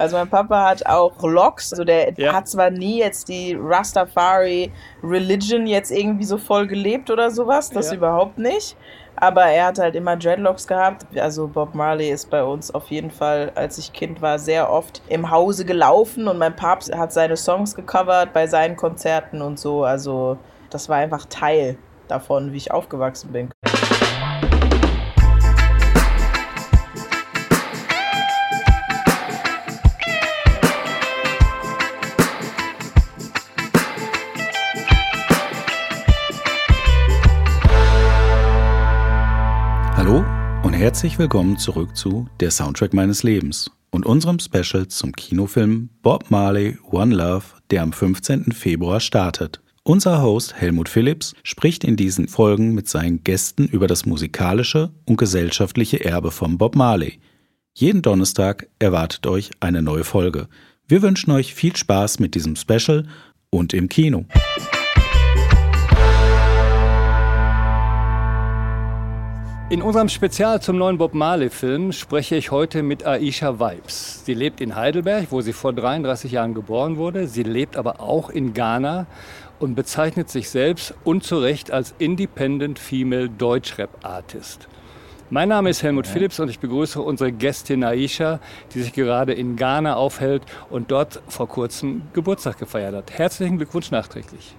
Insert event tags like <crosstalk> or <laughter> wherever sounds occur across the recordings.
Also mein Papa hat auch Locks, also der ja. hat zwar nie jetzt die Rastafari Religion jetzt irgendwie so voll gelebt oder sowas, das ja. überhaupt nicht. Aber er hat halt immer Dreadlocks gehabt. Also Bob Marley ist bei uns auf jeden Fall, als ich Kind war, sehr oft im Hause gelaufen und mein Papst hat seine Songs gecovert bei seinen Konzerten und so. Also das war einfach Teil davon, wie ich aufgewachsen bin. Herzlich willkommen zurück zu Der Soundtrack meines Lebens und unserem Special zum Kinofilm Bob Marley One Love, der am 15. Februar startet. Unser Host Helmut Phillips spricht in diesen Folgen mit seinen Gästen über das musikalische und gesellschaftliche Erbe von Bob Marley. Jeden Donnerstag erwartet euch eine neue Folge. Wir wünschen euch viel Spaß mit diesem Special und im Kino. In unserem Spezial zum neuen Bob Marley-Film spreche ich heute mit Aisha Vibes. Sie lebt in Heidelberg, wo sie vor 33 Jahren geboren wurde. Sie lebt aber auch in Ghana und bezeichnet sich selbst unzurecht als Independent Female Deutschrap Artist. Mein Name ist Helmut Phillips und ich begrüße unsere Gästin Aisha, die sich gerade in Ghana aufhält und dort vor kurzem Geburtstag gefeiert hat. Herzlichen Glückwunsch nachträglich.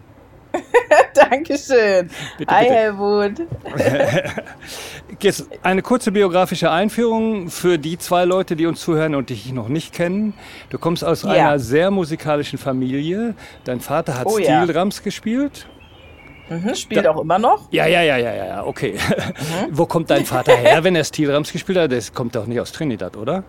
<laughs> Dankeschön. Bitte, Hi, bitte. Helmut. <laughs> Jetzt eine kurze biografische Einführung für die zwei Leute, die uns zuhören und dich noch nicht kennen. Du kommst aus ja. einer sehr musikalischen Familie. Dein Vater hat oh, Steel Drums ja. gespielt. Mhm, spielt da, auch immer noch? Ja, ja, ja, ja, ja, okay. Mhm. <laughs> Wo kommt dein Vater her, wenn er Steel Drums gespielt hat? Das kommt doch nicht aus Trinidad, oder?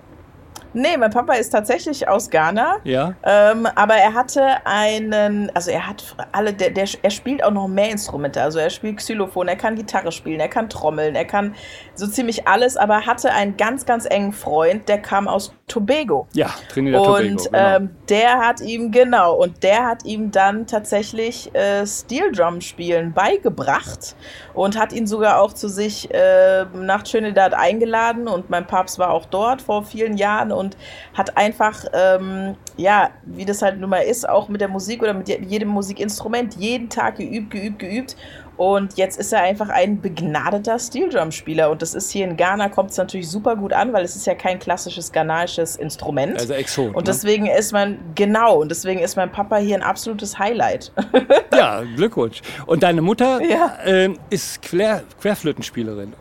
Nee, mein Papa ist tatsächlich aus Ghana. Ja. Ähm, aber er hatte einen, also er hat alle, der, der, er spielt auch noch mehr Instrumente. Also er spielt Xylophon, er kann Gitarre spielen, er kann trommeln, er kann so ziemlich alles, aber hatte einen ganz, ganz engen Freund, der kam aus Tobago. Ja, Trinidad und, Tobago. Und genau. ähm, der hat ihm, genau, und der hat ihm dann tatsächlich äh, Steel Drum spielen beigebracht und hat ihn sogar auch zu sich äh, nach Trinidad eingeladen und mein Papst war auch dort vor vielen Jahren und hat einfach, ähm, ja, wie das halt nun mal ist, auch mit der Musik oder mit jedem Musikinstrument jeden Tag geübt, geübt, geübt. Und jetzt ist er einfach ein begnadeter Steel Drum Spieler. Und das ist hier in Ghana, kommt es natürlich super gut an, weil es ist ja kein klassisches ghanaisches Instrument. Also Exot. Und ne? deswegen ne? ist mein, genau, und deswegen ist mein Papa hier ein absolutes Highlight. ja, Glückwunsch. Und deine Mutter ja. äh, ist Quer Querflötenspielerin.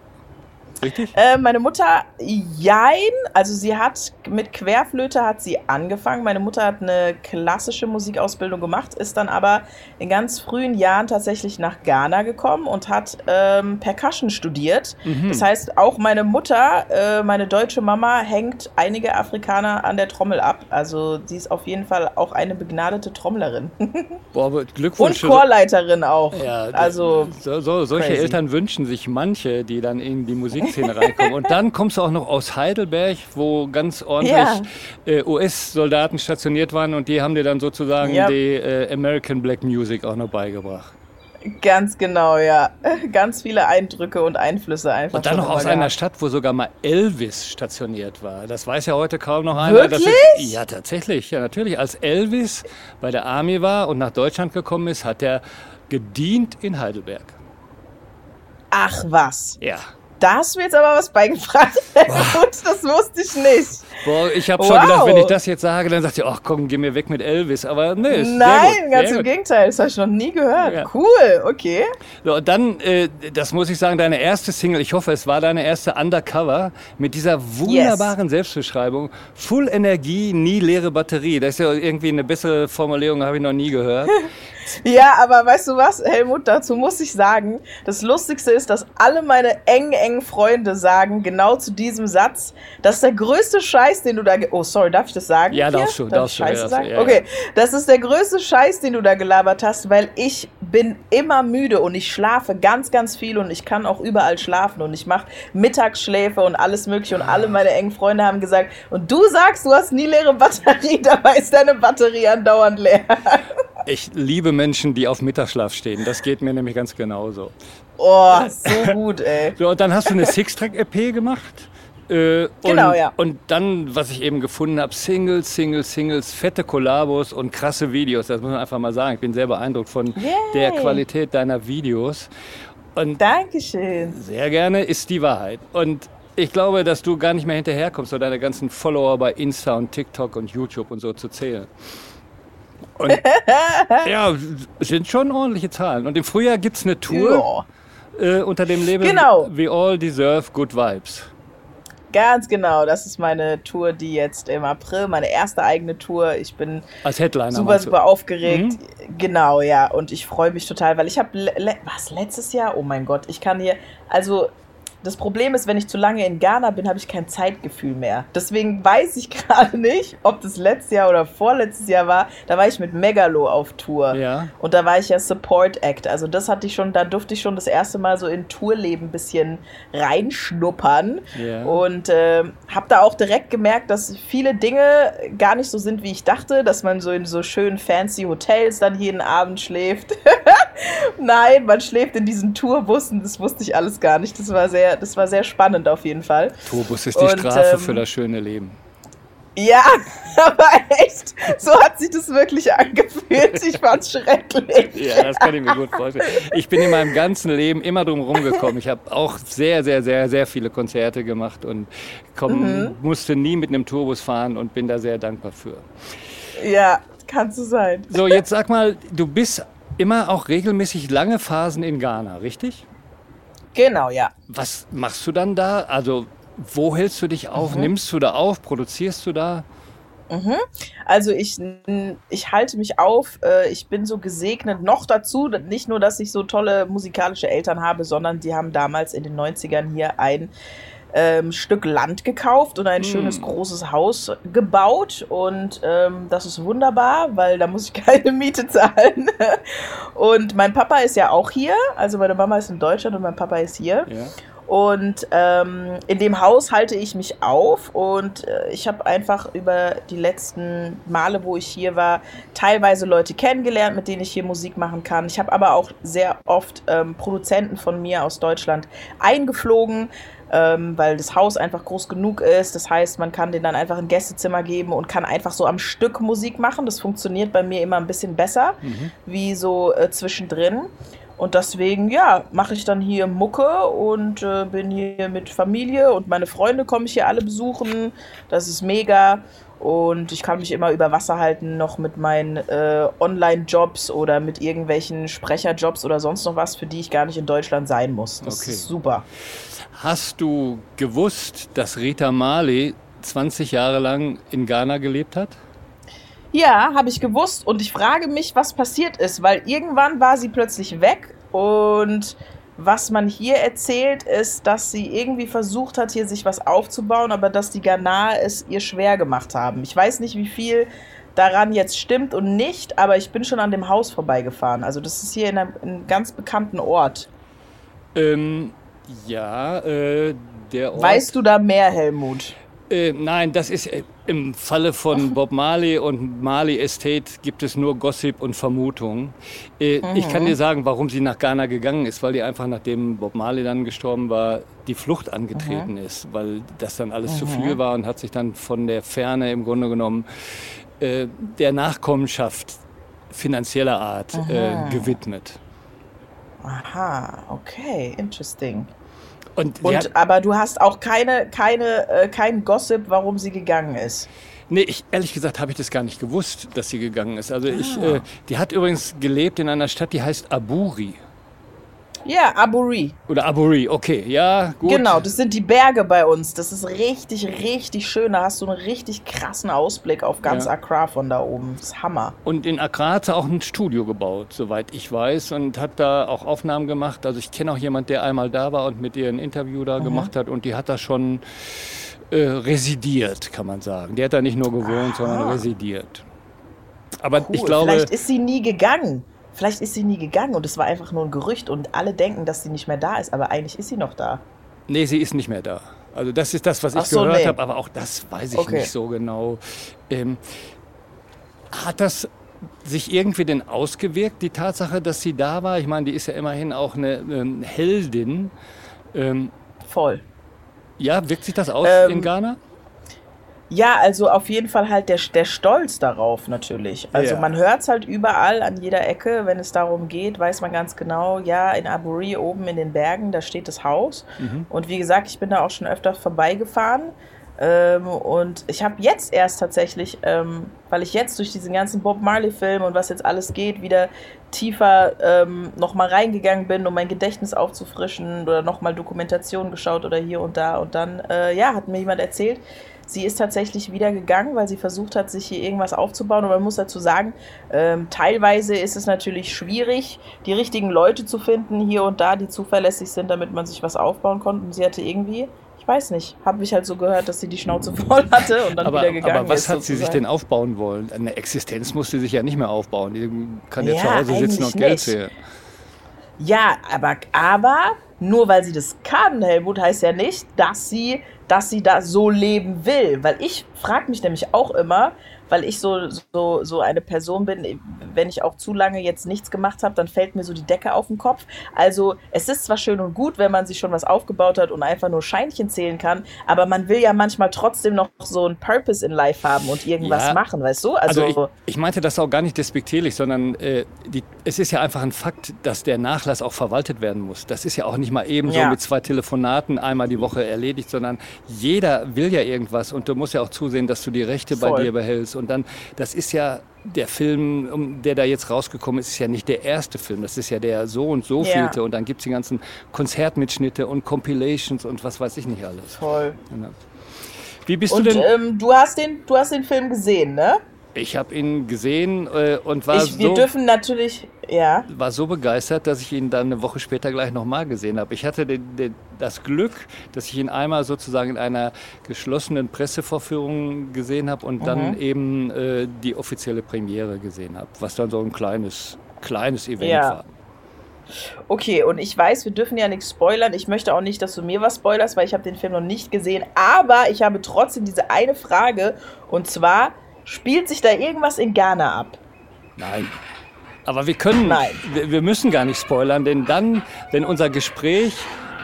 Richtig? Äh, meine Mutter, jein. Also sie hat mit Querflöte hat sie angefangen. Meine Mutter hat eine klassische Musikausbildung gemacht, ist dann aber in ganz frühen Jahren tatsächlich nach Ghana gekommen und hat ähm, Percussion studiert. Mhm. Das heißt, auch meine Mutter, äh, meine deutsche Mama, hängt einige Afrikaner an der Trommel ab. Also sie ist auf jeden Fall auch eine begnadete Trommlerin. <laughs> Boah, aber Glückwunsch. Und Chorleiterin auch. Ja, also so, so, solche crazy. Eltern wünschen sich manche, die dann in die Musik Szene reinkommen. Und dann kommst du auch noch aus Heidelberg, wo ganz ordentlich ja. äh, US-Soldaten stationiert waren und die haben dir dann sozusagen yep. die äh, American Black Music auch noch beigebracht. Ganz genau, ja. <laughs> Ganz viele Eindrücke und Einflüsse einfach. Und dann noch aus gehabt. einer Stadt, wo sogar mal Elvis stationiert war. Das weiß ja heute kaum noch einer. Wirklich? Ist, ja, tatsächlich. Ja, natürlich. Als Elvis bei der Army war und nach Deutschland gekommen ist, hat er gedient in Heidelberg. Ach was. Ja. Da hast du mir jetzt aber was beigebracht. <laughs> das wusste ich nicht. Boah, ich habe schon wow. gedacht, wenn ich das jetzt sage, dann sagt ihr, ach komm, geh mir weg mit Elvis. Aber nee, Nein, ganz im Gegenteil. Das habe ich noch nie gehört. Ja. Cool, okay. So, und dann, äh, das muss ich sagen, deine erste Single, ich hoffe, es war deine erste Undercover mit dieser wunderbaren yes. Selbstbeschreibung. Full Energie, nie leere Batterie. Das ist ja irgendwie eine bessere Formulierung, habe ich noch nie gehört. <laughs> Ja, aber weißt du was, Helmut, dazu muss ich sagen, das Lustigste ist, dass alle meine engen, engen Freunde sagen, genau zu diesem Satz, das ist der größte Scheiß, den du da. Oh, sorry, darf ich das sagen? Ja, darfst du, darfst du. Ja, sagen? Ja, okay, das ist der größte Scheiß, den du da gelabert hast, weil ich bin immer müde und ich schlafe ganz, ganz viel und ich kann auch überall schlafen und ich mache Mittagsschläfe und alles Mögliche und alle meine engen Freunde haben gesagt, und du sagst, du hast nie leere Batterie, <laughs> dabei ist deine Batterie andauernd leer. Ich liebe Menschen, die auf Mittagsschlaf stehen. Das geht mir nämlich ganz genauso. Oh, so gut, ey. So, und dann hast du eine Six-Track-EP gemacht. Äh, Genau, und, ja. Und dann, was ich eben gefunden habe, Singles, Singles, Singles, fette Kollabos und krasse Videos. Das muss man einfach mal sagen. Ich bin sehr beeindruckt von Yay. der Qualität deiner Videos. Und Dankeschön. sehr gerne ist die Wahrheit. Und ich glaube, dass du gar nicht mehr hinterherkommst, so deine ganzen Follower bei Insta und TikTok und YouTube und so zu zählen. Und <laughs> ja, sind schon ordentliche Zahlen. Und im Frühjahr gibt es eine Tour Ja. äh, unter dem Label Genau. We All Deserve Good Vibes. Ganz genau, das ist meine Tour, die jetzt im April, meine erste eigene Tour. Ich bin Als Headliner. super, super aufgeregt. Mhm. Genau, ja. Und ich freue mich total, weil ich habe, le was, letztes Jahr? Oh mein Gott, ich kann hier, also das Problem ist, wenn ich zu lange in Ghana bin, habe ich kein Zeitgefühl mehr. Deswegen weiß ich <laughs> gerade nicht, ob das letztes Jahr oder vorletztes Jahr war. Da war ich mit Megalo auf Tour. Ja. Und da war ich ja Support Act. Also das hatte ich schon, da durfte ich schon das erste Mal so in Tourleben ein bisschen reinschnuppern. Ja. Und äh, habe da auch direkt gemerkt, dass viele Dinge gar nicht so sind, wie ich dachte, dass man so in so schönen fancy Hotels dann jeden Abend schläft. <laughs> Nein, man schläft in diesen Tourbussen. Das wusste ich alles gar nicht. Das war sehr, das war sehr spannend auf jeden Fall. Tourbus ist die Und, Strafe ähm, für das schöne Leben. Ja, <laughs> aber echt, so hat sich das wirklich angefühlt. Ich fand's schrecklich. <laughs> Ja, das kann ich mir gut vorstellen. Ich bin in meinem ganzen Leben immer drum rumgekommen. Ich habe auch sehr, sehr, sehr, sehr viele Konzerte gemacht und komm, Mhm. musste nie mit einem Tourbus fahren und bin da sehr dankbar für. Ja, kann so sein. So, jetzt sag mal, du bist immer auch regelmäßig lange Phasen in Ghana, richtig? Genau, ja. Was machst du dann da? Also, wo hältst du dich auf? Mhm. Nimmst du da auf? Produzierst du da? Also ich, ich halte mich auf, äh, ich bin so gesegnet. Noch dazu, nicht nur, dass ich so tolle musikalische Eltern habe, sondern die haben damals in den 90ern hier ein ähm, Stück Land gekauft und ein Mm. schönes großes Haus gebaut. Und ähm, das ist wunderbar, weil da muss ich <laughs> keine Miete zahlen. <laughs> und mein Papa ist ja auch hier. Also meine Mama ist in Deutschland und mein Papa ist hier. Ja. Und ähm, in dem Haus halte ich mich auf und äh, ich habe einfach über die letzten Male, wo ich hier war, teilweise Leute kennengelernt, mit denen ich hier Musik machen kann. Ich habe aber auch sehr oft ähm, Produzenten von mir aus Deutschland eingeflogen, ähm, weil das Haus einfach groß genug ist. Das heißt, man kann denen dann einfach ein Gästezimmer geben und kann einfach so am Stück Musik machen. Das funktioniert bei mir immer ein bisschen besser, Mhm. wie so äh, zwischendrin. Und deswegen, ja, mache ich dann hier Mucke und äh, bin hier mit Familie und meine Freunde komme ich hier alle besuchen. Das ist mega. Und ich kann mich immer über Wasser halten, noch mit meinen äh, Online-Jobs oder mit irgendwelchen Sprecherjobs oder sonst noch was, für die ich gar nicht in Deutschland sein muss. Das Okay. ist super. Hast du gewusst, dass Rita Marley 20 Jahre lang in Ghana gelebt hat? Ja, habe ich gewusst und ich frage mich, was passiert ist, weil irgendwann war sie plötzlich weg und was man hier erzählt, ist, dass sie irgendwie versucht hat, hier sich was aufzubauen, aber dass die Ghanaer es ihr schwer gemacht haben. Ich weiß nicht, wie viel daran jetzt stimmt und nicht, aber ich bin schon an dem Haus vorbeigefahren. Also das ist hier in einem, in einem ganz bekannten Ort. Ähm, ja, äh, der Ort. Weißt du da mehr, Helmut? Äh, nein, das ist äh, im Falle von Bob Marley und Marley Estate gibt es nur Gossip und Vermutungen. Äh, Ich kann dir sagen, warum sie nach Ghana gegangen ist, weil die einfach nachdem Bob Marley dann gestorben war, die Flucht angetreten ist, weil das dann alles zu viel war und hat sich dann von der Ferne im Grunde genommen äh, der Nachkommenschaft finanzieller Art äh, gewidmet. Aha, okay, interesting. Und, Und, hat, aber du hast auch keine, keine, äh, kein Gossip, warum sie gegangen ist. Nee, ich, ehrlich gesagt habe ich das gar nicht gewusst, dass sie gegangen ist. Also ich, Ah. äh, die hat übrigens gelebt in einer Stadt, die heißt Aburi. Ja, Aburi. Oder Aburi, okay, ja, gut. Genau, das sind die Berge bei uns. Das ist richtig, richtig schön. Da hast du einen richtig krassen Ausblick auf ganz Ja. Accra von da oben. Das ist Hammer. Und in Accra hat sie auch ein Studio gebaut, soweit ich weiß, und hat da auch Aufnahmen gemacht. Also ich kenne auch jemand, der einmal da war und mit ihr ein Interview da gemacht hat und die hat da schon äh, residiert, kann man sagen. Die hat da nicht nur gewohnt, sondern residiert. Aber Cool. ich glaube, Vielleicht ist sie nie gegangen. Vielleicht ist sie nie gegangen und es war einfach nur ein Gerücht und alle denken, dass sie nicht mehr da ist, aber eigentlich ist sie noch da. Nee, sie ist nicht mehr da. Also das ist das, was ich so, gehört nee. habe, aber auch das weiß ich Okay. nicht so genau. Ähm, hat das sich irgendwie denn ausgewirkt, die Tatsache, dass sie da war? Ich meine, die ist ja immerhin auch eine ähm, Heldin. Ähm, Voll. Ja, wirkt sich das aus ähm, in Ghana? Ja, also auf jeden Fall halt der, der Stolz darauf natürlich. Also ja. man hört es halt überall an jeder Ecke, wenn es darum geht, weiß man ganz genau, ja, in Aburi oben in den Bergen, da steht das Haus. Mhm. Und wie gesagt, ich bin da auch schon öfter vorbeigefahren. Ähm, und ich habe jetzt erst tatsächlich, ähm, weil ich jetzt durch diesen ganzen Bob Marley-Film und was jetzt alles geht, wieder tiefer ähm, nochmal reingegangen bin, um mein Gedächtnis aufzufrischen oder nochmal Dokumentation geschaut oder hier und da. Und dann, äh, ja, hat mir jemand erzählt, Sie ist tatsächlich wieder gegangen, weil sie versucht hat, sich hier irgendwas aufzubauen. Und man muss dazu sagen, ähm, teilweise ist es natürlich schwierig, die richtigen Leute zu finden, hier und da, die zuverlässig sind, damit man sich was aufbauen konnte. Und sie hatte irgendwie ich weiß nicht, habe ich halt so gehört, dass sie die Schnauze <laughs> voll hatte und dann aber, wieder gegangen ist. Aber was ist, hat sie sich denn aufbauen wollen? Eine Existenz muss sie sich ja nicht mehr aufbauen. Die kann ja, ja zu Hause sitzen und Geld zählen. Ja, aber, aber nur weil sie das kann, Helmut, heißt ja nicht, dass sie dass sie da so leben will. Weil ich frage mich nämlich auch immer, weil ich so, so, so eine Person bin, wenn ich auch zu lange jetzt nichts gemacht habe, dann fällt mir so die Decke auf den Kopf. Also es ist zwar schön und gut, wenn man sich schon was aufgebaut hat und einfach nur Scheinchen zählen kann, aber man will ja manchmal trotzdem noch so einen Purpose in Life haben und irgendwas ja, machen, weißt du? Also, also ich, ich, meinte das auch gar nicht despektierlich, sondern äh, die, es ist ja einfach ein Fakt, dass der Nachlass auch verwaltet werden muss. Das ist ja auch nicht mal eben ja. so mit zwei Telefonaten einmal die Woche erledigt, sondern jeder will ja irgendwas und du musst ja auch zusehen, dass du die Rechte Voll. bei dir behältst und dann, das ist ja der Film, der da jetzt rausgekommen ist, ist ja nicht der erste Film. Das ist ja der so und so ja. vielte. Und dann gibt es die ganzen Konzertmitschnitte und Compilations und was weiß ich nicht alles. Toll. Genau. Wie bist und, du denn? Ähm, du, hast den, du hast den Film gesehen, ne? Ich habe ihn gesehen äh, und war ich, wir so. Wir dürfen natürlich, ja. War so begeistert, dass ich ihn dann eine Woche später gleich nochmal gesehen habe. Ich hatte den, den, das Glück, dass ich ihn einmal sozusagen in einer geschlossenen Pressevorführung gesehen habe und mhm. dann eben äh, die offizielle Premiere gesehen habe, was dann so ein kleines, kleines Event ja. war. Okay, und ich weiß, wir dürfen ja nichts spoilern. Ich möchte auch nicht, dass du mir was spoilerst, weil ich habe den Film noch nicht gesehen. Aber ich habe trotzdem diese eine Frage. Und zwar, Spielt sich da irgendwas in Ghana ab? Nein. Aber wir können, Nein. Wir, wir müssen gar nicht spoilern, denn dann, wenn unser Gespräch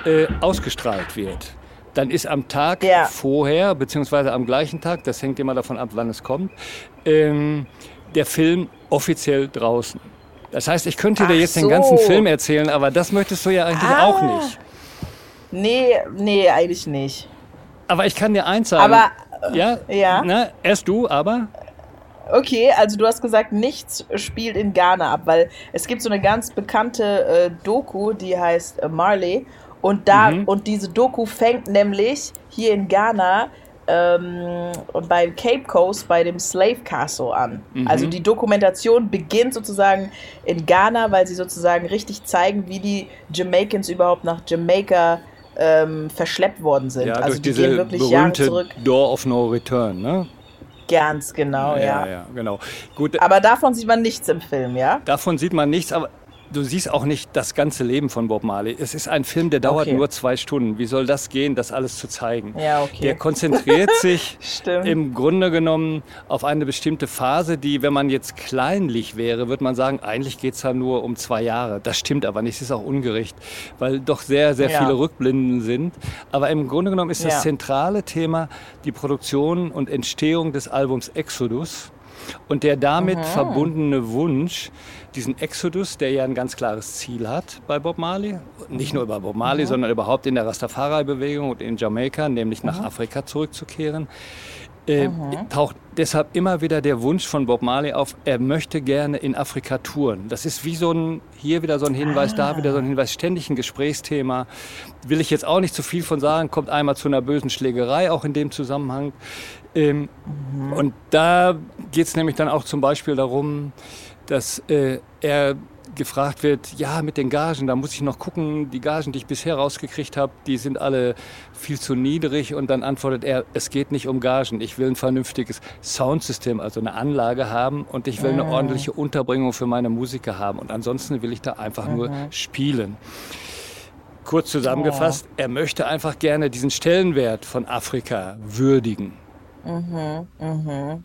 äh, ausgestrahlt wird, dann ist am Tag ja. vorher, beziehungsweise am gleichen Tag, das hängt immer davon ab, wann es kommt, ähm, der Film offiziell draußen. Das heißt, ich könnte Ach dir jetzt so. den ganzen Film erzählen, aber das möchtest du ja eigentlich ah. auch nicht. Nee, nee, eigentlich nicht. Aber ich kann dir eins sagen. Aber ja? Ja. Na, erst du, aber? Okay, also du hast gesagt, nichts spielt in Ghana ab, weil es gibt so eine ganz bekannte äh, Doku, die heißt äh, Marley. Und da, mhm. und diese Doku fängt nämlich hier in Ghana ähm, und bei Cape Coast bei dem Slave Castle an. Mhm. Also die Dokumentation beginnt sozusagen in Ghana, weil sie sozusagen richtig zeigen, wie die Jamaicans überhaupt nach Jamaika ähm, verschleppt worden sind. Ja, also durch die diese gehen wirklich Jahre zurück. Door of No Return, ne? Ganz genau, ja. Ja, ja, genau. Gut. Aber davon sieht man nichts im Film, ja? Davon sieht man nichts, aber du siehst auch nicht das ganze Leben von Bob Marley. Es ist ein Film, der dauert okay. nur zwei Stunden. Wie soll das gehen, das alles zu zeigen? Ja, okay. Der konzentriert <laughs> sich im Grunde genommen auf eine bestimmte Phase, die, wenn man jetzt kleinlich wäre, würde man sagen, eigentlich geht es da nur um zwei Jahre. Das stimmt aber nicht, es ist auch ungerecht, weil doch sehr, sehr ja. viele Rückblinden sind. Aber im Grunde genommen ist das ja. zentrale Thema die Produktion und Entstehung des Albums Exodus und der damit Aha. verbundene Wunsch, diesen Exodus, der ja ein ganz klares Ziel hat bei Bob Marley, nicht nur über Bob Marley, Aha. sondern überhaupt in der Rastafari-Bewegung und in Jamaika, nämlich nach Aha. Afrika zurückzukehren, äh, taucht deshalb immer wieder der Wunsch von Bob Marley auf, er möchte gerne in Afrika touren. Das ist wie so ein, hier wieder so ein Hinweis, ah. da wieder so ein Hinweis, ständig ein Gesprächsthema. Will ich jetzt auch nicht zu viel von sagen, kommt einmal zu einer bösen Schlägerei, auch in dem Zusammenhang. Ähm, mhm. Und da geht es nämlich dann auch zum Beispiel darum, dass äh, er gefragt wird, ja, mit den Gagen, da muss ich noch gucken, die Gagen, die ich bisher rausgekriegt habe, die sind alle viel zu niedrig. Und dann antwortet er, es geht nicht um Gagen, ich will ein vernünftiges Soundsystem, also eine Anlage haben und ich will eine mhm. ordentliche Unterbringung für meine Musiker haben. Und ansonsten will ich da einfach mhm. nur spielen. Kurz zusammengefasst, oh. er möchte einfach gerne diesen Stellenwert von Afrika würdigen. Mhm, mhm.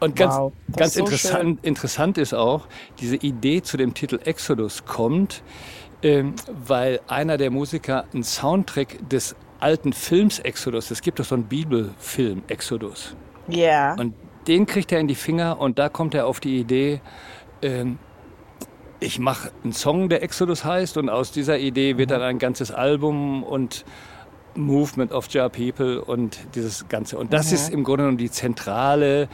Und ganz, wow, ganz so interessant, interessant ist auch, diese Idee zu dem Titel Exodus kommt, ähm, weil einer der Musiker einen Soundtrack des alten Films Exodus. Es gibt doch so einen Bibelfilm Exodus. Ja. Yeah. Und den kriegt er in die Finger und da kommt er auf die Idee, ähm, ich mache einen Song, der Exodus heißt und aus dieser Idee wird dann ein ganzes Album und Movement of Jar People und dieses Ganze. Und das mhm. ist im Grunde genommen die zentrale,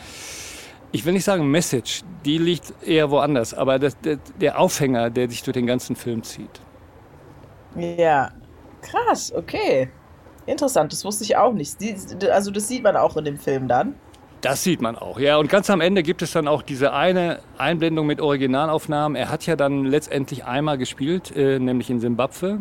ich will nicht sagen Message, die liegt eher woanders, aber das, der, der Aufhänger, der sich durch den ganzen Film zieht. Ja, krass, okay. Interessant, das wusste ich auch nicht. Also das sieht man auch in dem Film dann. Das sieht man auch, ja. Und ganz am Ende gibt es dann auch diese eine Einblendung mit Originalaufnahmen. Er hat ja dann letztendlich einmal gespielt, äh, nämlich in Simbabwe.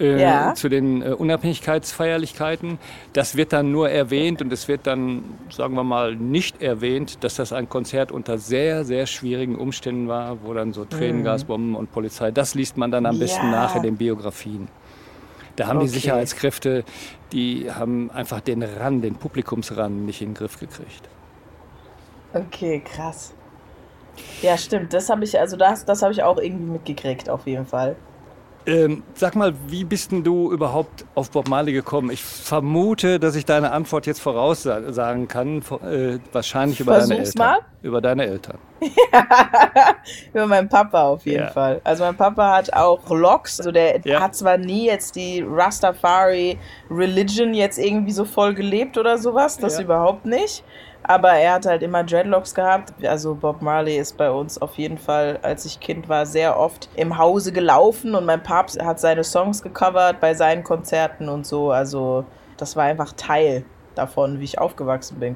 Äh, ja. Zu den äh, Unabhängigkeitsfeierlichkeiten. Das wird dann nur erwähnt und es wird dann, sagen wir mal, nicht erwähnt, dass das ein Konzert unter sehr, sehr schwierigen Umständen war, wo dann so Tränengasbomben mhm. und Polizei, das liest man dann am besten ja. nach in den Biografien. Da haben okay. die Sicherheitskräfte, die haben einfach den Rand, den Publikumsrand nicht in den Griff gekriegt. Okay, krass. Ja, stimmt. Das habe ich, also das, das habe ich auch irgendwie mitgekriegt, auf jeden Fall. Ähm, sag mal, wie bist denn du überhaupt auf Bob Marley gekommen? Ich vermute, dass ich deine Antwort jetzt voraussagen kann. Äh, wahrscheinlich über Versuch's deine Eltern. Mal. Über deine Eltern. Ja, <laughs> über meinen Papa auf jeden ja. Fall. Also mein Papa hat auch Locks. Also der ja. hat zwar nie jetzt die Rastafari Religion jetzt irgendwie so voll gelebt oder sowas, das überhaupt nicht. Aber er hat halt immer Dreadlocks gehabt. Also Bob Marley ist bei uns auf jeden Fall, als ich Kind war, sehr oft im Hause gelaufen und mein Papst hat seine Songs gecovert bei seinen Konzerten und so. Also das war einfach Teil davon, wie ich aufgewachsen bin.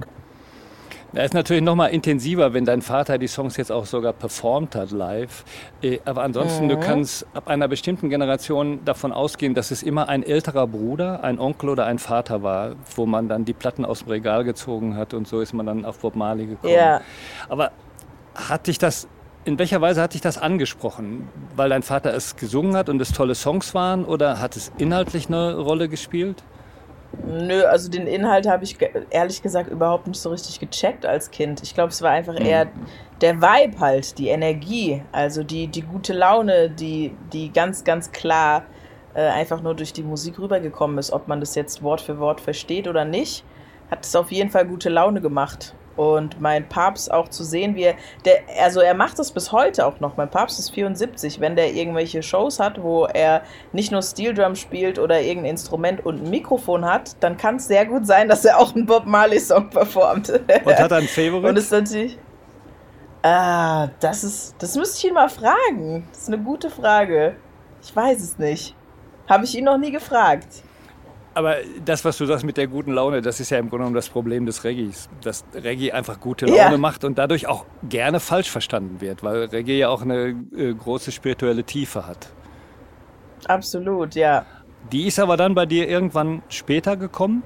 Das ist natürlich noch mal intensiver, wenn dein Vater die Songs jetzt auch sogar performt hat live. Äh, aber ansonsten, mhm. du kannst ab einer bestimmten Generation davon ausgehen, dass es immer ein älterer Bruder, ein Onkel oder ein Vater war, wo man dann die Platten aus dem Regal gezogen hat und so ist man dann auf Bob Marley gekommen. Ja. Aber hat dich das in welcher Weise hat dich das angesprochen? Weil dein Vater es gesungen hat und es tolle Songs waren oder hat es inhaltlich eine Rolle gespielt? Nö, also den Inhalt habe ich ehrlich gesagt überhaupt nicht so richtig gecheckt als Kind. Ich glaube, es war einfach mhm. eher der Vibe halt, die Energie, also die, die gute Laune, die, die ganz, ganz klar äh, einfach nur durch die Musik rübergekommen ist. Ob man das jetzt Wort für Wort versteht oder nicht, hat es auf jeden Fall gute Laune gemacht. Und mein Papst auch zu sehen, wie er, der, also er macht das bis heute auch noch. Mein Papst ist 74. Wenn der irgendwelche Shows hat, wo er nicht nur Steel Drum spielt oder irgendein Instrument und ein Mikrofon hat, dann kann es sehr gut sein, dass er auch einen Bob Marley Song performt. Und hat er einen Favorite? Und ist natürlich. Ah, das ist, das müsste ich ihn mal fragen. Das ist eine gute Frage. Ich weiß es nicht. Habe ich ihn noch nie gefragt. Aber das, was du sagst mit der guten Laune, das ist ja im Grunde genommen das Problem des Reggaes. Dass Reggae einfach gute Laune ja. macht und dadurch auch gerne falsch verstanden wird, weil Reggae ja auch eine äh, große spirituelle Tiefe hat. Absolut, ja. Die ist aber dann bei dir irgendwann später gekommen?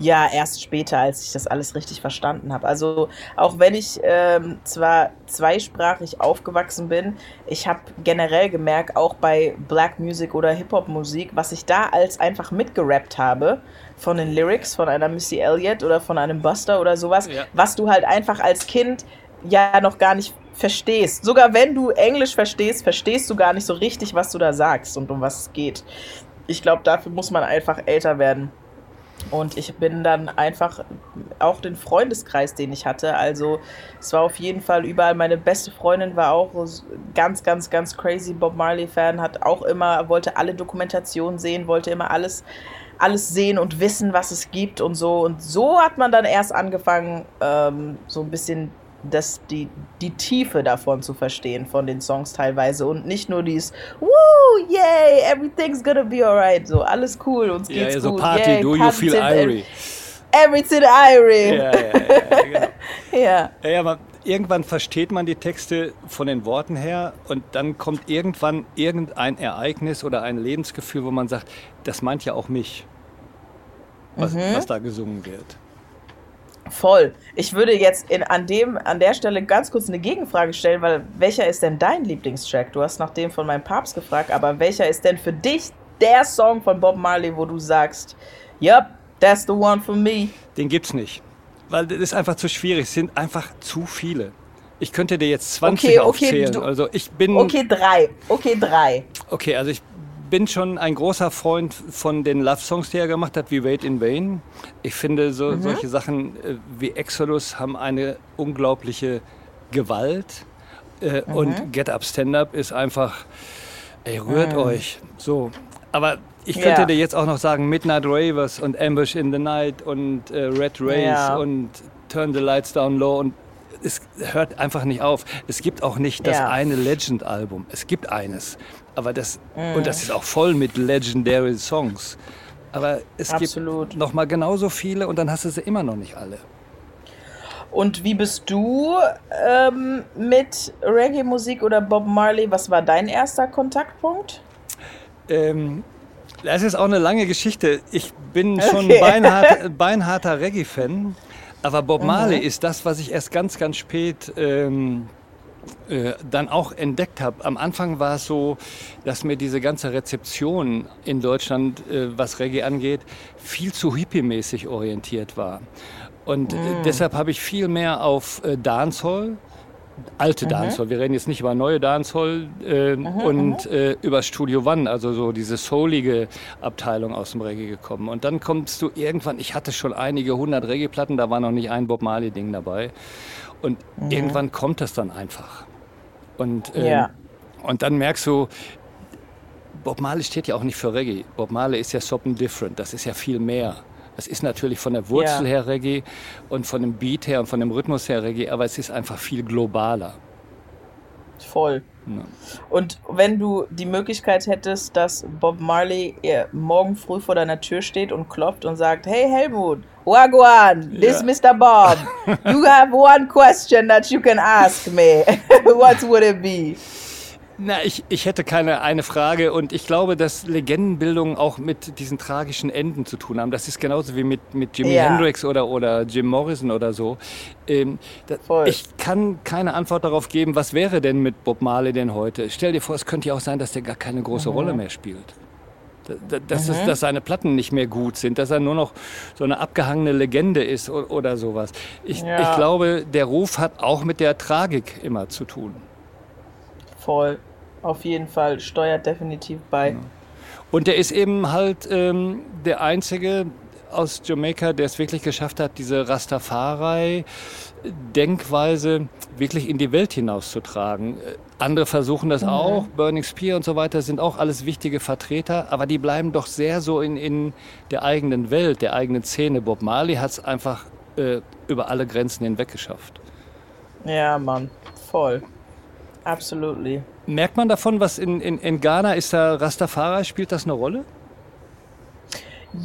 Ja, erst später, als ich das alles richtig verstanden habe. Also auch wenn ich ähm, zwar zweisprachig aufgewachsen bin, ich habe generell gemerkt, auch bei Black Music oder Hip-Hop-Musik, was ich da als einfach mitgerappt habe, von den Lyrics von einer Missy Elliott oder von einem Buster oder sowas, ja. was du halt einfach als Kind ja noch gar nicht verstehst. Sogar wenn du Englisch verstehst, verstehst du gar nicht so richtig, was du da sagst und um was es geht. Ich glaube, dafür muss man einfach älter werden. Und ich bin dann einfach auch den Freundeskreis, den ich hatte. Also es war auf jeden Fall überall. Meine beste Freundin war auch ganz, ganz, ganz crazy Bob Marley-Fan, hat auch immer, wollte alle Dokumentationen sehen, wollte immer alles, alles sehen und wissen, was es gibt und so. Und so hat man dann erst angefangen, ähm, so ein bisschen das, die, die Tiefe davon zu verstehen, von den Songs teilweise und nicht nur dieses Woo, yay, everything's gonna be alright, so alles cool, uns geht's ja, so gut. Party, yay, do you feel Irie. Everything Irie. Ja, ja, ja, genau. <laughs> ja. ja, ja aber irgendwann versteht man die Texte von den Worten her und dann kommt irgendwann irgendein Ereignis oder ein Lebensgefühl, wo man sagt, das meint ja auch mich, was, mhm. was da gesungen wird. Voll. Ich würde jetzt in, an, dem, an der Stelle ganz kurz eine Gegenfrage stellen, weil welcher ist denn dein Lieblingstrack? Du hast nach dem von meinem Papst gefragt, aber welcher ist denn für dich der Song von Bob Marley, wo du sagst, yep, that's the one for me? Den gibt's nicht. Weil das ist einfach zu schwierig. Es sind einfach zu viele. Ich könnte dir jetzt 20 okay, okay, aufzählen. Du, also ich bin. Okay, drei. Okay, drei. Okay, also ich bin schon ein großer Freund von den Love-Songs, die er gemacht hat, wie Wait in Vain. Ich finde, so, mhm. solche Sachen äh, wie Exodus haben eine unglaubliche Gewalt. Äh, mhm. Und Get Up, Stand Up ist einfach, ey, rührt mhm. euch. So. Aber ich könnte ja. dir jetzt auch noch sagen, Midnight Ravers und Ambush in the Night und äh, Red Race ja. und Turn the Lights Down Low und es hört einfach nicht auf. Es gibt auch nicht das ja. eine Legend-Album. Es gibt eines. Aber das, mm. und das ist auch voll mit legendary Songs. Aber es Absolut. gibt noch mal genauso viele und dann hast du sie immer noch nicht alle. Und wie bist du ähm, mit Reggae-Musik oder Bob Marley? Was war dein erster Kontaktpunkt? Ähm, das ist auch eine lange Geschichte. Ich bin schon okay. beinhart, <laughs> beinharter Reggae-Fan. Aber Bob Marley mhm. ist das, was ich erst ganz, ganz spät ähm, äh, dann auch entdeckt habe. Am Anfang war es so, dass mir diese ganze Rezeption in Deutschland, äh, was Reggae angeht, viel zu hippie-mäßig orientiert war. Und äh, mhm. deshalb habe ich viel mehr auf äh, Dancehall alte mhm. Dancehall. Wir reden jetzt nicht über neue Dancehall äh, mhm, und mhm. äh, über Studio One, also so diese soulige Abteilung aus dem Reggae gekommen. Und dann kommst du irgendwann, ich hatte schon einige hundert Reggae-Platten, da war noch nicht ein Bob Marley-Ding dabei. Und mhm. irgendwann kommt das dann einfach. Und, ähm, ja. und dann merkst du, Bob Marley steht ja auch nicht für Reggae. Bob Marley ist ja something different. Das ist ja viel mehr. Es ist natürlich von der Wurzel ja. her Reggae und von dem Beat her und von dem Rhythmus her Reggae, aber es ist einfach viel globaler. Voll. Ja. Und wenn du die Möglichkeit hättest, dass Bob Marley morgen früh vor deiner Tür steht und klopft und sagt, hey Helmut, Wagwan, this yeah. Mr. Bob. <laughs> You have one question that you can ask me. <laughs> What would it be? Na, ich, ich hätte keine eine Frage und ich glaube, dass Legendenbildungen auch mit diesen tragischen Enden zu tun haben. Das ist genauso wie mit, mit Jimi ja. Hendrix oder, oder Jim Morrison oder so. Ähm, da, ich kann keine Antwort darauf geben, was wäre denn mit Bob Marley denn heute? Stell dir vor, es könnte ja auch sein, dass der gar keine große mhm. Rolle mehr spielt. Dass, mhm. es, dass seine Platten nicht mehr gut sind, dass er nur noch so eine abgehangene Legende ist oder, oder sowas. Ich, ja. ich glaube, der Ruf hat auch mit der Tragik immer zu tun. Voll auf jeden Fall steuert definitiv bei. Und der ist eben halt ähm, der Einzige aus Jamaika, der es wirklich geschafft hat, diese Rastafari-Denkweise wirklich in die Welt hinauszutragen. Andere versuchen das mhm. auch, Burning Spear und so weiter sind auch alles wichtige Vertreter, aber die bleiben doch sehr so in, in der eigenen Welt, der eigenen Szene. Bob Marley hat es einfach äh, über alle Grenzen hinweg geschafft. Ja, Mann, voll. Absolutely. Merkt man davon, was in, in, in Ghana ist da Rastafari, spielt das eine Rolle?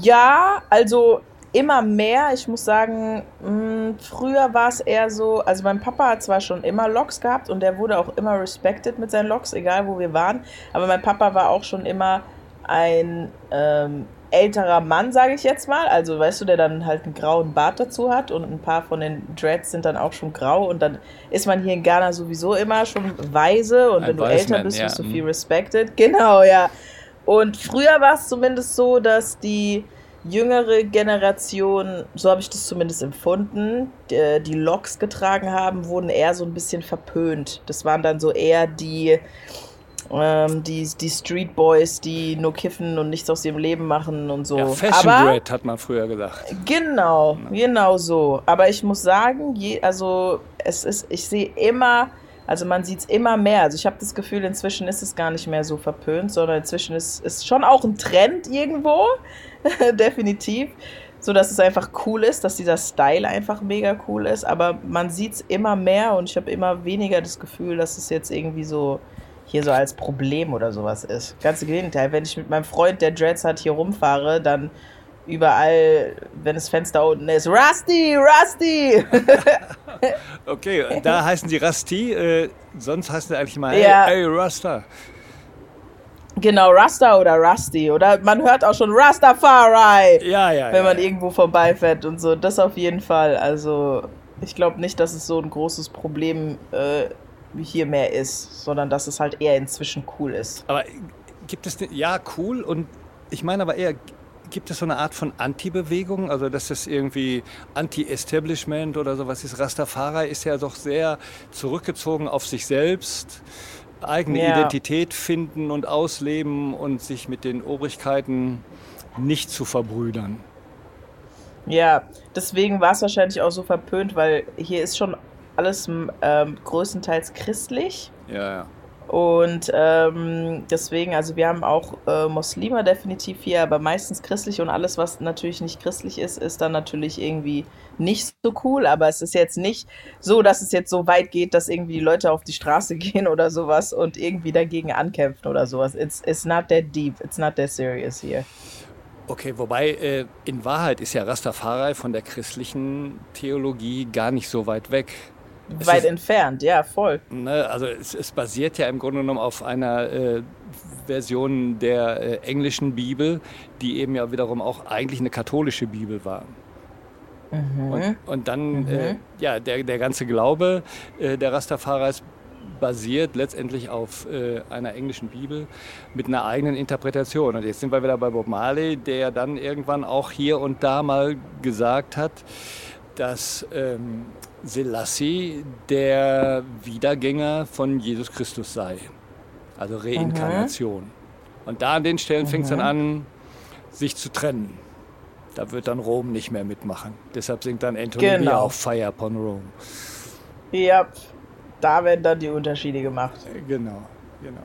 Ja, also immer mehr. Ich muss sagen, mh, hm, früher war es eher so, also mein Papa hat zwar schon immer Loks gehabt und der wurde auch immer respected mit seinen Loks, egal wo wir waren, aber mein Papa war auch schon immer ein ähm, älterer Mann, sage ich jetzt mal. Also, weißt du, der dann halt einen grauen Bart dazu hat und ein paar von den Dreads sind dann auch schon grau und dann ist man hier in Ghana sowieso immer schon weise und ein wenn du älter bist, ja. bist du viel mhm. respected. Genau, ja. Und früher war es zumindest so, dass die jüngere Generation, so habe ich das zumindest empfunden, die, die Locks getragen haben, wurden eher so ein bisschen verpönt. Das waren dann so eher die ähm, die, die Street Boys, die nur kiffen und nichts aus ihrem Leben machen und so. Ja, Fashion Aber, Bread hat man früher gesagt. Genau, genau so. Aber ich muss sagen, je, also es ist, ich sehe immer, also man sieht es immer mehr. Also ich habe das Gefühl, inzwischen ist es gar nicht mehr so verpönt, sondern inzwischen ist es schon auch ein Trend irgendwo, <laughs> definitiv so dass es einfach cool ist, dass dieser Style einfach mega cool ist, aber man sieht es immer mehr und ich habe immer weniger das Gefühl, dass es jetzt irgendwie so hier so als Problem oder sowas ist. Ganz im Gegenteil, wenn ich mit meinem Freund, der Dreads hat, hier rumfahre, dann überall, wenn das Fenster unten ist, Rusty, Rusty! <laughs> okay, da heißen sie Rusty, äh, sonst heißen sie eigentlich mal, ja. hey, hey Rasta. Genau, Rasta oder Rusty. Oder man hört auch schon Rastafari, ja, ja, wenn man ja. irgendwo vorbeifährt und so. Das auf jeden Fall. Also, ich glaube nicht, dass es so ein großes Problem äh, hier mehr ist, sondern dass es halt eher inzwischen cool ist. Aber gibt es, ja, cool und ich meine aber eher, gibt es so eine Art von Anti-Bewegung? Also, dass das irgendwie Anti-Establishment oder sowas ist? Rastafari ist ja doch sehr zurückgezogen auf sich selbst. eigene Ja. Identität finden und ausleben und sich mit den Obrigkeiten nicht zu verbrüdern. Ja, deswegen war es wahrscheinlich auch so verpönt, weil hier ist schon alles ähm, größtenteils christlich. Ja, ja. Und ähm, deswegen, also wir haben auch äh, Muslime definitiv hier, aber meistens christlich und alles, was natürlich nicht christlich ist, ist dann natürlich irgendwie nicht so cool. Aber es ist jetzt nicht so, dass es jetzt so weit geht, dass irgendwie die Leute auf die Straße <laughs> gehen oder sowas und irgendwie dagegen ankämpfen oder sowas. It's, it's not that deep, it's not that serious here. Okay, wobei äh, in Wahrheit ist ja Rastafari von der christlichen Theologie gar nicht so weit weg. Es Weit ist- entfernt, ja, voll. Ne, also es, es basiert ja im Grunde genommen auf einer äh, Version der äh, englischen Bibel, die eben ja wiederum auch eigentlich eine katholische Bibel war. Und, und dann, äh, ja, der, der ganze Glaube äh, der Rastafaris basiert letztendlich auf äh, einer englischen Bibel mit einer eigenen Interpretation. Und jetzt sind wir wieder bei Bob Marley, der dann irgendwann auch hier und da mal gesagt hat, dass ähm, Selassie der Wiedergänger von Jesus Christus sei. Also Reinkarnation. Und da an den Stellen fängt es dann an, sich zu trennen. Da wird dann Rom nicht mehr mitmachen. Deshalb singt dann Anthony Genau. Auch Fire upon Rome. Ja, da werden dann die Unterschiede gemacht. Äh, Genau, genau.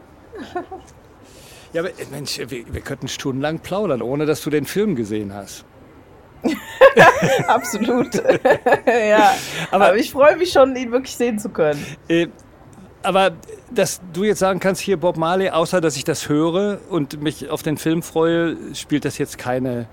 Ja, aber äh, Mensch, wir, wir könnten stundenlang plaudern, ohne dass du den Film gesehen hast. <laughs> Absolut. <laughs> ja. Aber- Aber, ich freue mich schon, ihn wirklich sehen zu können. Äh, aber dass du jetzt sagen kannst, hier Bob Marley, außer dass ich das höre und mich auf den Film freue, spielt das jetzt keine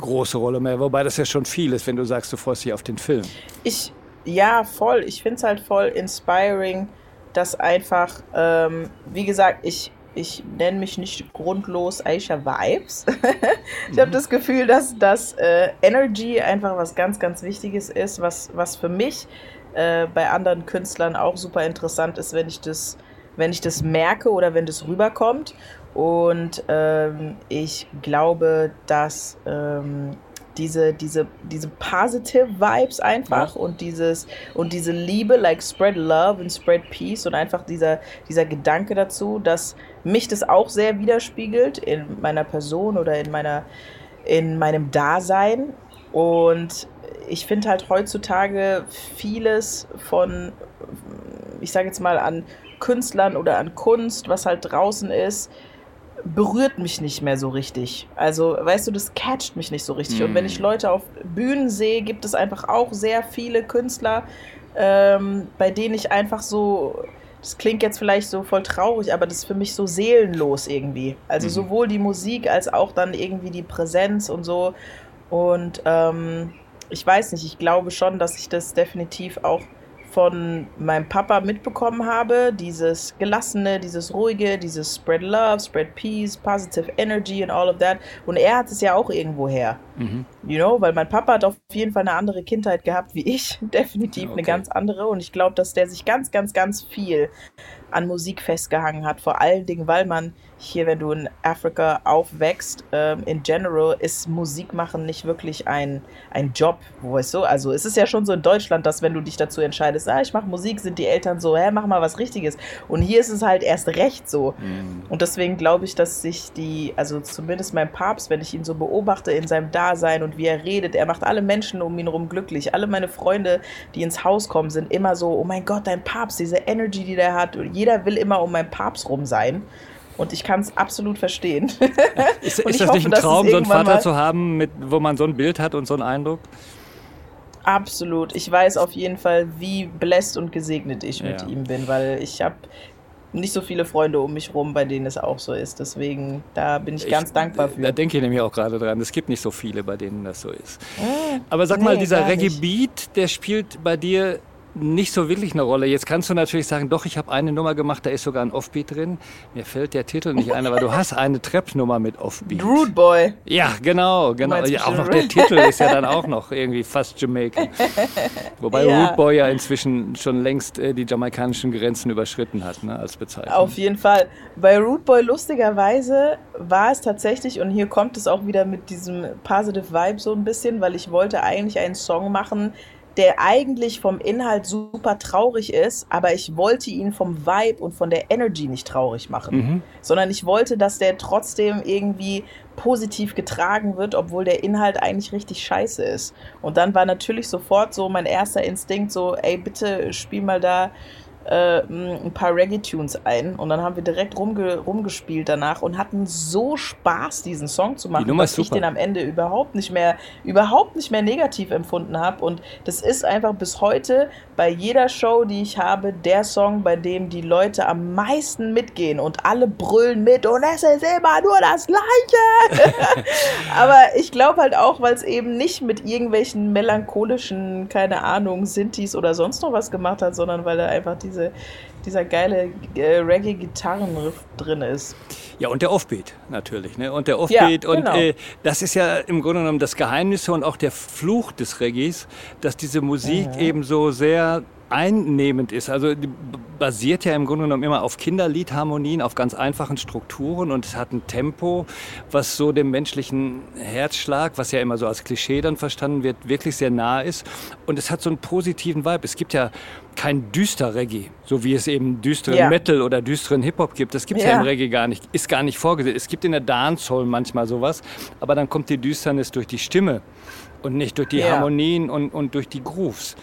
große Rolle mehr. Wobei das ja schon viel ist, wenn du sagst, du freust dich auf den Film. Ich, ja, voll. Ich finde es halt voll inspiring, dass einfach, ähm, wie gesagt, ich, ich nenne mich nicht grundlos Aisha Vibes. <laughs> ich habe das Gefühl, dass, dass äh, Energy einfach was ganz, ganz Wichtiges ist, was, was für mich äh, bei anderen Künstlern auch super interessant ist, wenn ich das, wenn ich das merke oder wenn das rüberkommt. Und ähm, ich glaube, dass ähm, diese, diese, diese positive Vibes einfach und dieses und diese Liebe, like spread love and spread peace und einfach dieser, dieser Gedanke dazu, dass mich das auch sehr widerspiegelt in meiner Person oder in meiner in meinem Dasein. Und ich finde halt heutzutage vieles von, ich sage jetzt mal, an Künstlern oder an Kunst, was halt draußen ist, berührt mich nicht mehr so richtig. Also, weißt du, das catcht mich nicht so richtig. Und wenn ich Leute auf Bühnen sehe, gibt es einfach auch sehr viele Künstler, ähm, bei denen ich einfach so, das klingt jetzt vielleicht so voll traurig, aber das ist für mich so seelenlos irgendwie. Also sowohl die Musik als auch dann irgendwie die Präsenz und so. Und ähm, ich weiß nicht, ich glaube schon, dass ich das definitiv auch von meinem Papa mitbekommen habe, dieses gelassene, dieses ruhige, dieses spread love, spread peace, positive energy and all of that. Und er hat es ja auch irgendwo her. You know, weil mein Papa hat auf jeden Fall eine andere Kindheit gehabt wie ich, <laughs> definitiv Ja, eine okay. ganz andere. Und ich glaube, dass der sich ganz, ganz, ganz viel an Musik festgehangen hat. Vor allen Dingen, weil man hier, wenn du in Afrika aufwächst, ähm, in general ist Musik machen nicht wirklich ein, ein Job, weißt du? Also es ist ja schon so in Deutschland, dass wenn du dich dazu entscheidest, ah, ich mache Musik, sind die Eltern so, hä, mach mal was Richtiges. Und hier ist es halt erst recht so. Und deswegen glaube ich, dass sich die, also zumindest mein Papst, wenn ich ihn so beobachte in seinem Dasein und wie er redet, er macht alle Menschen um ihn herum glücklich. Alle meine Freunde, die ins Haus kommen, sind immer so, oh mein Gott, dein Papst, diese Energy, die der hat. Und jeder will immer um meinen Papst rum sein. Und ich kann es absolut verstehen. <laughs> Ist, ist das nicht hoffe, ein dass es Traum, so einen Vater zu haben, mit, wo man so ein Bild hat und so einen Eindruck? absolut. Ich weiß auf jeden Fall, wie blessed und gesegnet ich mit Ja. ihm bin, weil ich habe nicht so viele Freunde um mich rum, bei denen es auch so ist. Deswegen, da bin ich ganz dankbar für. Da denke ich nämlich auch gerade dran. Es gibt nicht so viele, bei denen das so ist. Aber sag nee, mal, dieser gar nicht. Reggae-Beat, der spielt bei dir nicht so wirklich eine Rolle. Jetzt kannst du natürlich sagen, doch, ich habe eine Nummer gemacht, da ist sogar ein Offbeat drin. Mir fällt der Titel nicht ein, aber du hast eine Trap-Nummer mit Offbeat. Rude Boy. Ja, genau, genau. Ja, auch noch der Titel ist ja dann auch noch irgendwie fast Jamaican. <laughs> Wobei Ja. Root Boy ja inzwischen schon längst äh, die jamaikanischen Grenzen überschritten hat, ne, als Bezeichnung. Auf jeden Fall. Bei Root Boy lustigerweise war es tatsächlich, und hier kommt es auch wieder mit diesem Positive Vibe so ein bisschen, weil ich wollte eigentlich einen Song machen, der eigentlich vom Inhalt super traurig ist, aber ich wollte ihn vom Vibe und von der Energy nicht traurig machen, mhm. sondern ich wollte, dass der trotzdem irgendwie positiv getragen wird, obwohl der Inhalt eigentlich richtig scheiße ist. Und dann war natürlich sofort so mein erster Instinkt so, ey, bitte spiel mal da äh, ein paar Reggae-Tunes ein und dann haben wir direkt rumge rumgespielt danach und hatten so Spaß, diesen Song zu machen, dass ich den am Ende überhaupt nicht mehr, überhaupt nicht mehr negativ empfunden habe. Und das ist einfach bis heute bei jeder Show, die ich habe, der Song, bei dem die Leute am meisten mitgehen und alle brüllen mit und es ist immer nur das Gleiche. <laughs> Aber ich glaube halt auch, weil es eben nicht mit irgendwelchen melancholischen, keine Ahnung, Sintis oder sonst noch was gemacht hat, sondern weil er einfach diese diese, dieser geile äh, Reggae-Gitarrenriff drin ist. Ja, und der Offbeat natürlich. Ne? Und der Offbeat. Ja, genau. Und äh, das ist ja im Grunde genommen das Geheimnis und auch der Fluch des Reggaes, dass diese Musik mhm. eben so sehr einnehmend ist. Also basiert ja im Grunde genommen immer auf Kinderliedharmonien, auf ganz einfachen Strukturen und es hat ein Tempo, was so dem menschlichen Herzschlag, was ja immer so als Klischee dann verstanden wird, wirklich sehr nah ist. Und es hat so einen positiven Vibe. Es gibt ja kein düster Reggae, so wie es eben düsteren ja. Metal oder düsteren Hip-Hop gibt. Das gibt es ja. ja. im Reggae gar nicht, ist gar nicht vorgesehen. Es gibt in der Dancehall manchmal sowas, aber dann kommt die Düsternis durch die Stimme und nicht durch die ja. Harmonien und, und durch die Grooves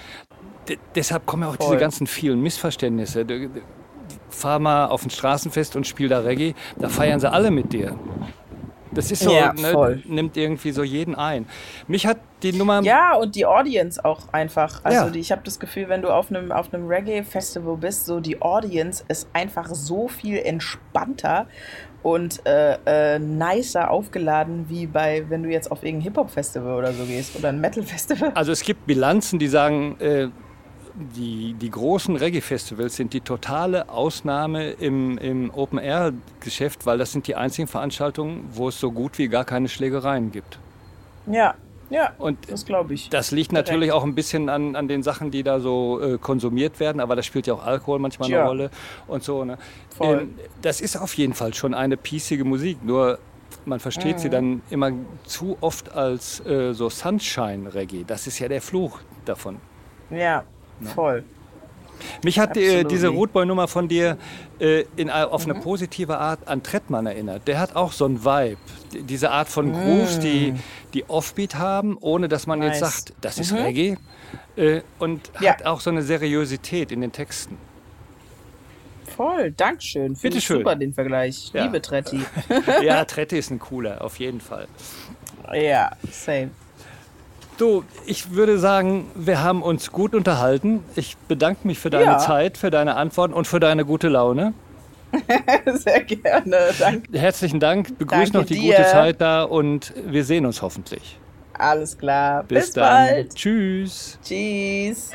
deshalb kommen ja auch Voll. diese ganzen vielen Missverständnisse. Fahr mal auf ein Straßenfest und spiel da Reggae, da feiern sie alle mit dir. Das ist so, ja, ne, nimmt irgendwie so jeden ein. Mich hat die Nummer. Ja, und die Audience auch einfach. Also ja. die, ich habe das Gefühl, wenn du auf einem auf einem Reggae-Festival bist, so die Audience ist einfach so viel entspannter und äh, äh, nicer aufgeladen, wie bei, wenn du jetzt auf irgendein Hip-Hop-Festival oder so gehst oder ein Metal-Festival. Also es gibt Bilanzen, die sagen, äh, die, die großen Reggae-Festivals sind die totale Ausnahme im, im Open-Air-Geschäft, weil das sind die einzigen Veranstaltungen, wo es so gut wie gar keine Schlägereien gibt. Ja, ja, und das glaube ich. Das liegt Direkt. natürlich auch ein bisschen an, an den Sachen, die da so äh, konsumiert werden, aber da spielt ja auch Alkohol manchmal ja. eine Rolle und so. Ne? Ähm, das ist auf jeden Fall schon eine piecige Musik, nur man versteht mhm. sie dann immer zu oft als äh, so Sunshine-Reggae. Das ist ja der Fluch davon. Ja, Ne? Voll. Mich hat äh, diese Rootboy-Nummer von dir äh, in, auf mhm. eine positive Art an Trettmann erinnert. Der hat auch so einen Vibe. Diese Art von Grooves, mm. die, die Offbeat haben, ohne dass man nice. jetzt sagt, das ist mhm. Reggae. Äh, und ja. hat auch so eine Seriosität in den Texten. Voll, Dankeschön. Finde Bitte schön. super den Vergleich. Ja. Liebe Tretti. <laughs> ja, Tretti ist ein cooler, auf jeden Fall. Ja, same. Du, ich würde sagen, wir haben uns gut unterhalten. Ich bedanke mich für deine ja. Zeit, für deine Antworten und für deine gute Laune. <laughs> Sehr gerne, danke. Herzlichen Dank. Begrüß noch die dir. gute Zeit da und wir sehen uns hoffentlich. Alles klar. Bis, Bis bald. Tschüss. Tschüss.